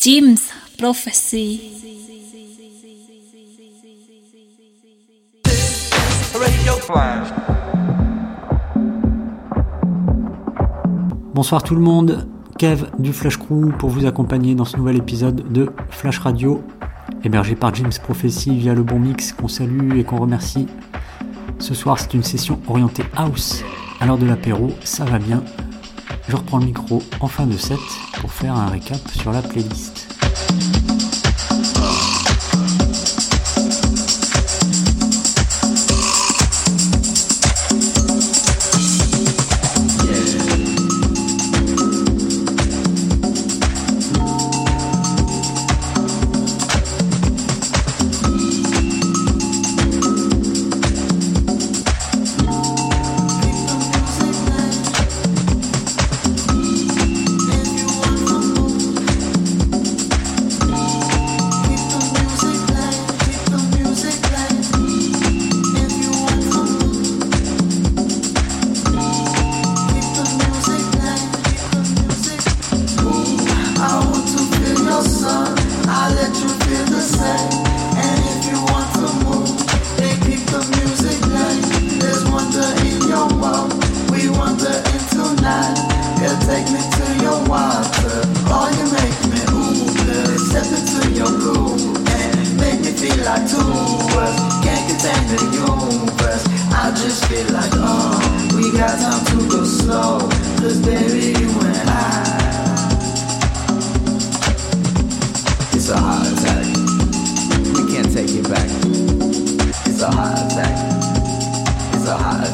Jim's Prophecy. Bonsoir tout le monde, Kev du Flash Crew pour vous accompagner dans ce nouvel épisode de Flash Radio, hébergé par Jim's Prophecy via le bon mix qu'on salue et qu'on remercie. Ce soir c'est une session orientée house. À l'heure de l'apéro, ça va bien. Je reprends le micro en fin de set pour faire un récap sur la playlist.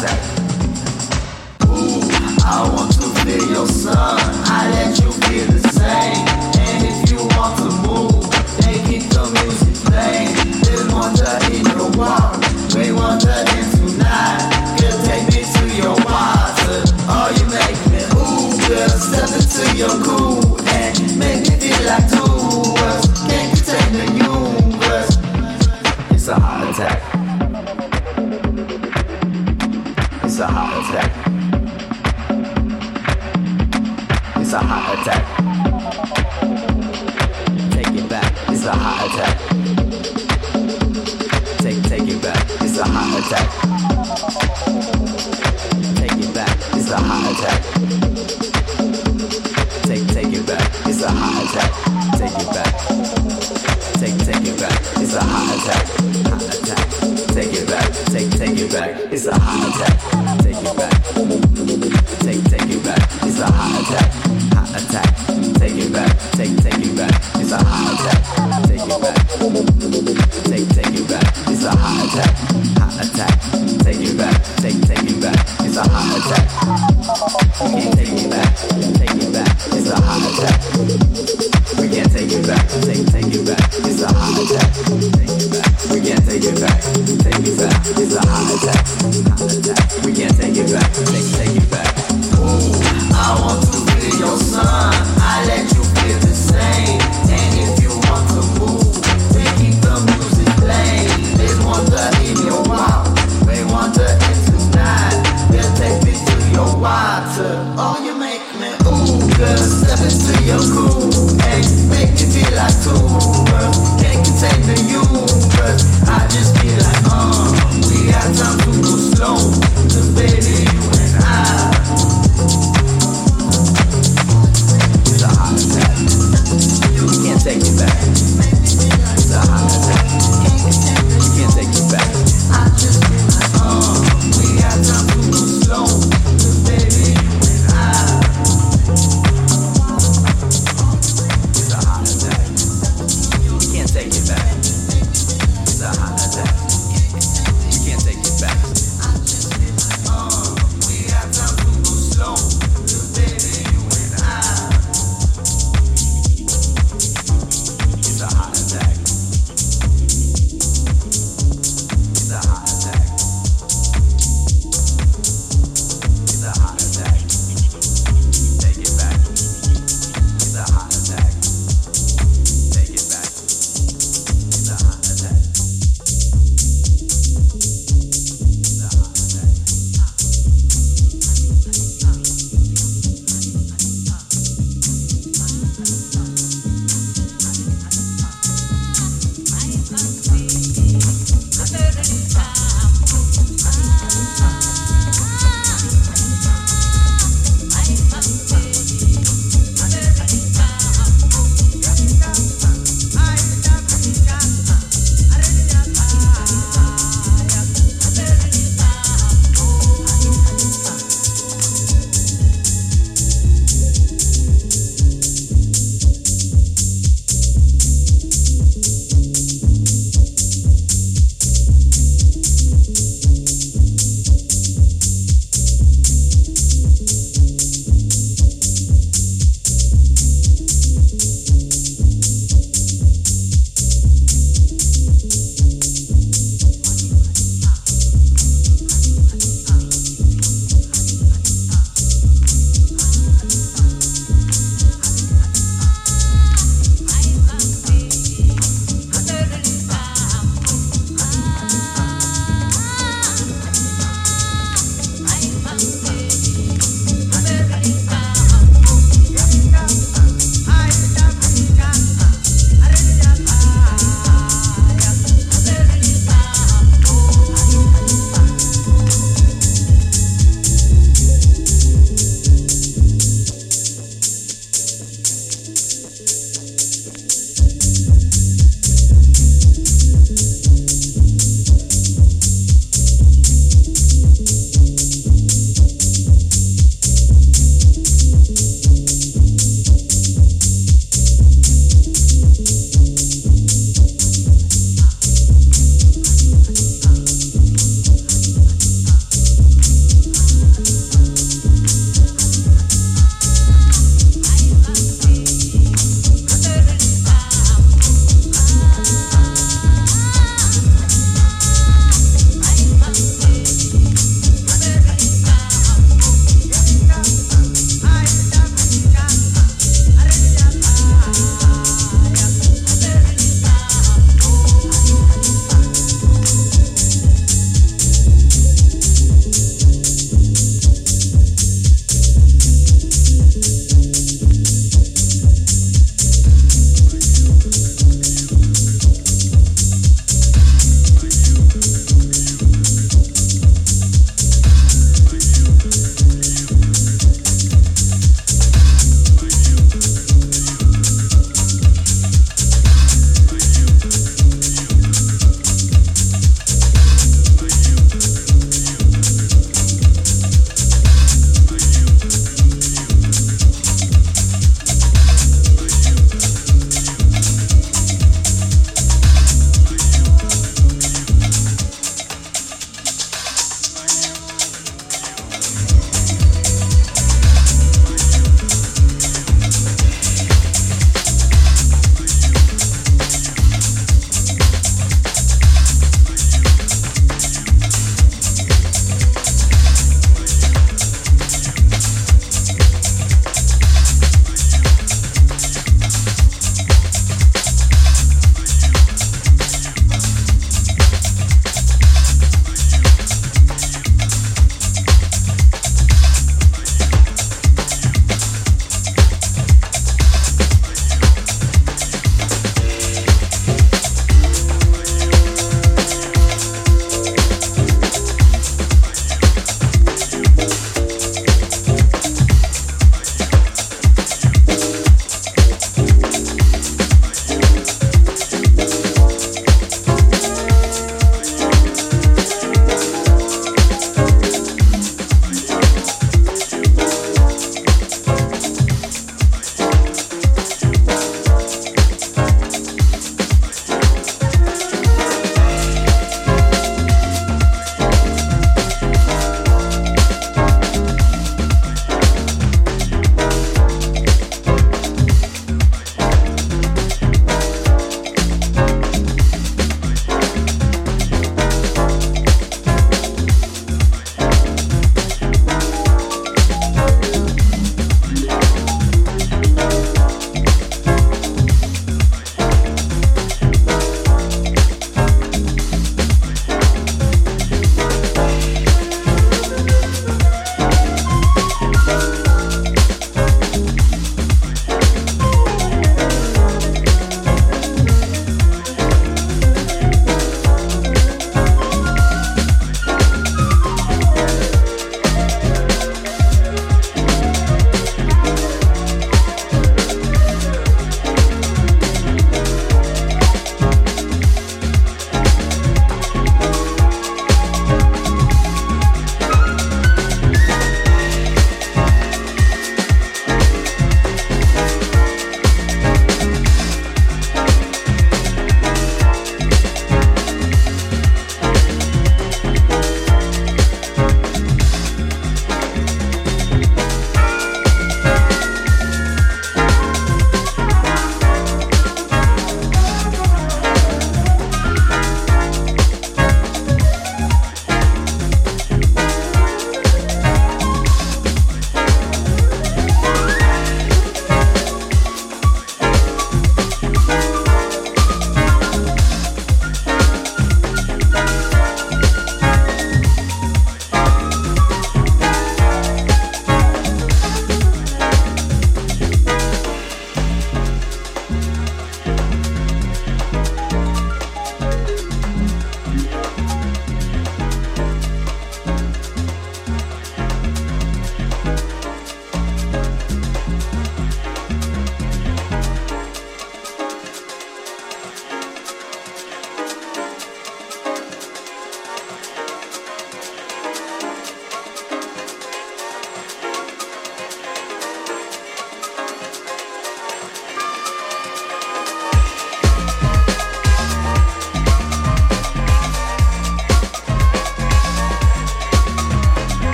Ooh, I want to be your sun. I let you feel the same. And if you want to move, then keep the music playing. There's wonder in your world. We wonder in tonight. Girl, take me to your water. You make me ooh, girl. Step into your A heart attack. Take it back. It's a hot attack. Take take it back. It's a hot attack. Take it back. It's a hot attack. Take take it back. It's a hot attack. Take it back. Take take it back. It's a hot attack. Hot attack. Take it back. Take take it back. It's a hot attack.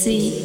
Prophecy.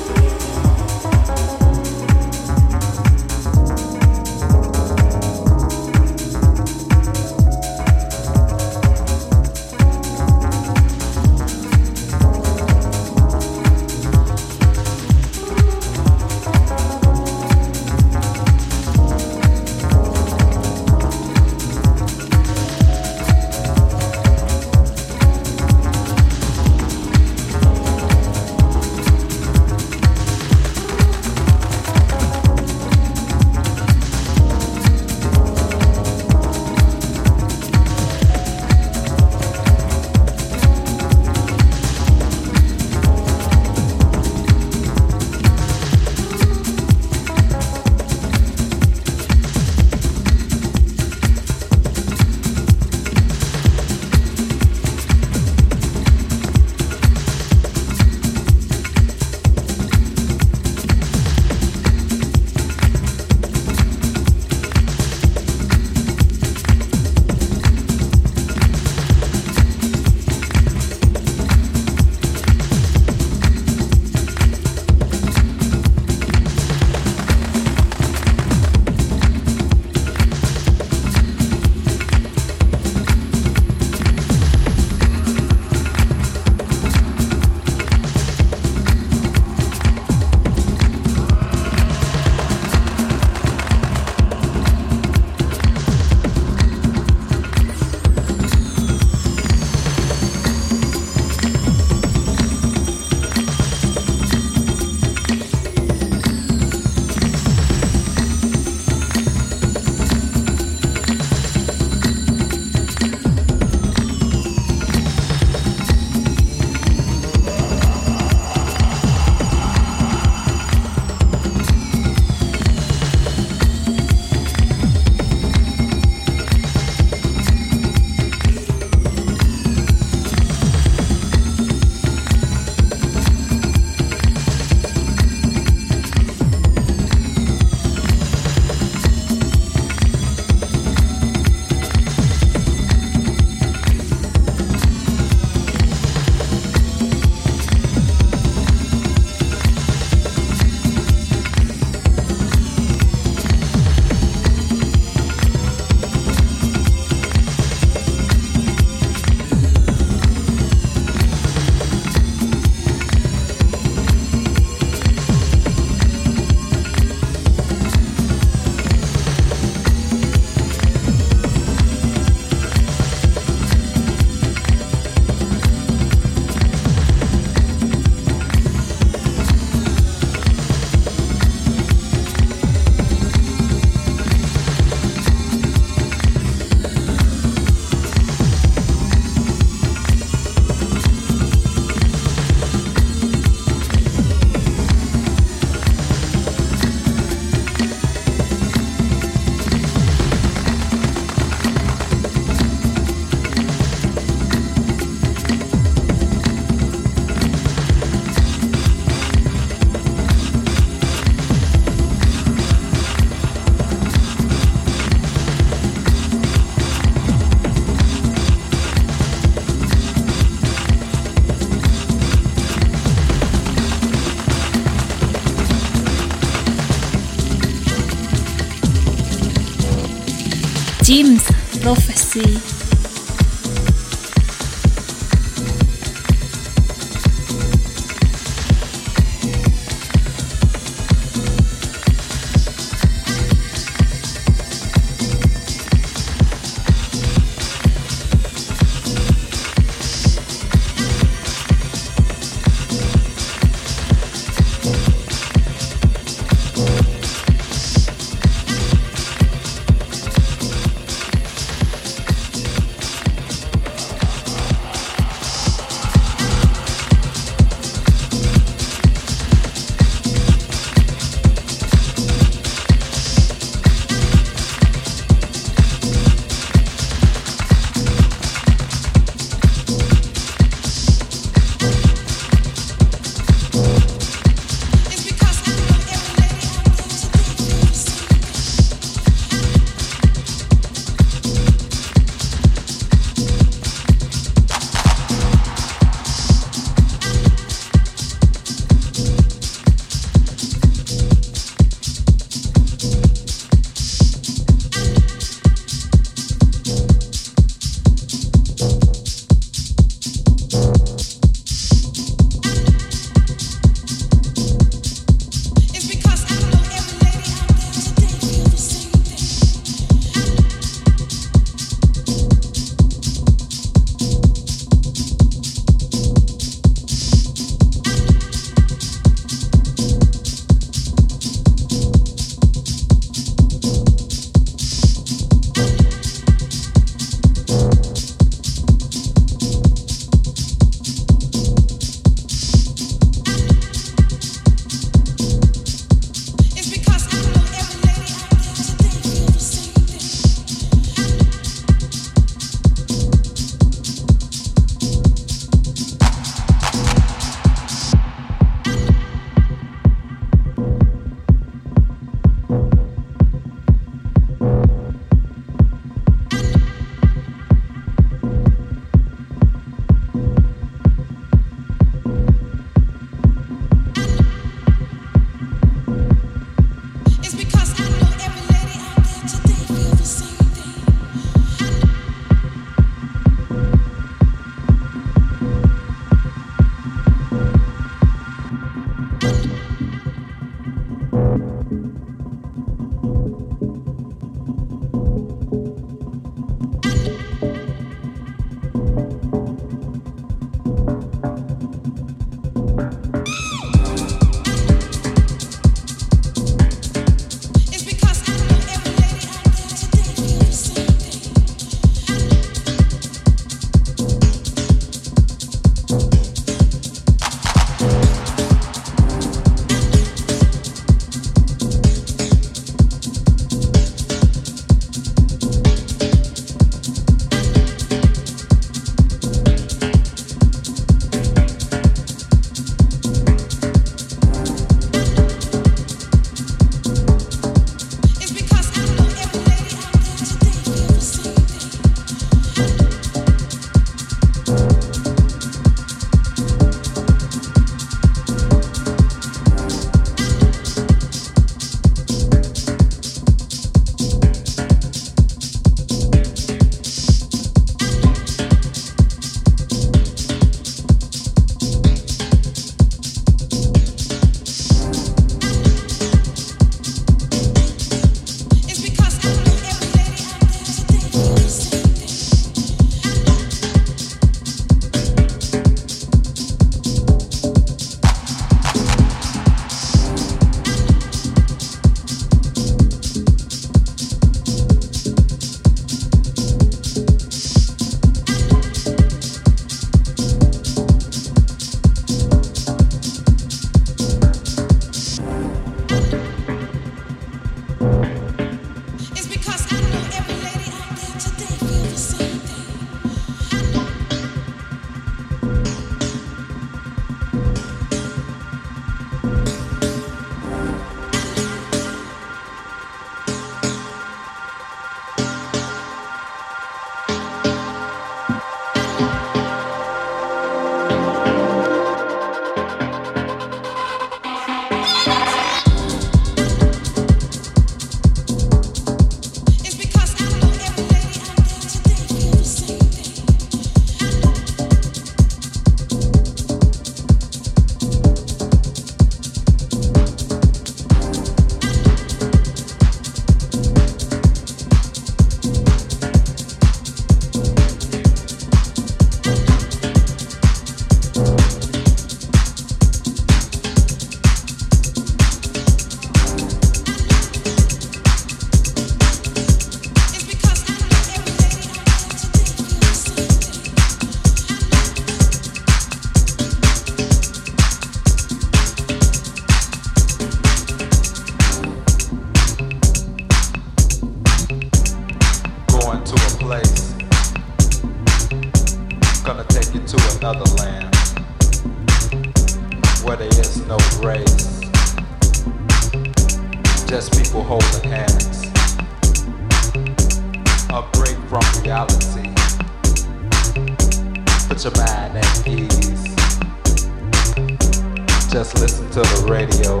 Just listen to the radio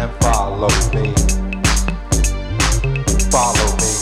and follow me. Follow me.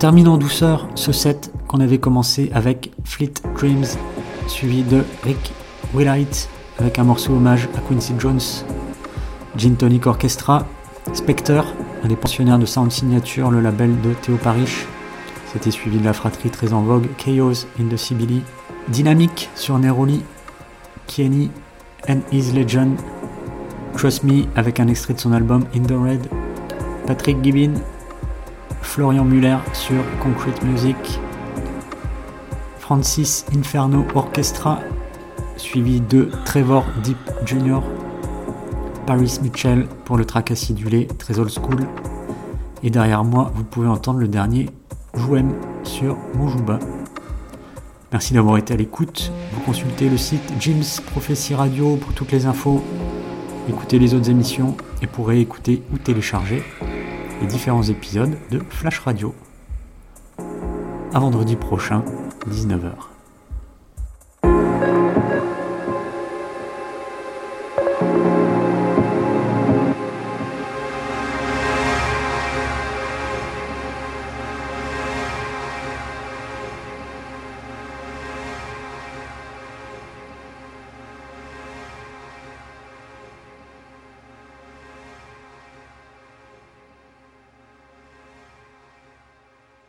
Termine en douceur ce set qu'on avait commencé avec Fleet Dreams, suivi de Rick Willite avec un morceau hommage à Quincy Jones, Gin Tonic Orchestra, Spectre, un des pensionnaires de Sound Signature, le label de Théo Parish. C'était suivi de la fratrie très en vogue Chaos in the Sibylle, Dynamic sur Neroli, Kenny and His Legend, Trust Me avec un extrait de son album In the Red, Patrick Gibbon Florian Muller sur Concrete Music, Francis Inferno Orchestra, suivi de Trevor Deep Jr., Paris Mitchell pour le track acidulé, très old school. Et derrière moi, vous pouvez entendre le dernier Jouem sur Mojuba. Merci d'avoir été à l'écoute. Vous consultez le site Jim's Prophecy Radio pour toutes les infos. Écoutez les autres émissions et pourrez écouter ou télécharger différents épisodes de Flash Radio. À vendredi prochain, 19h.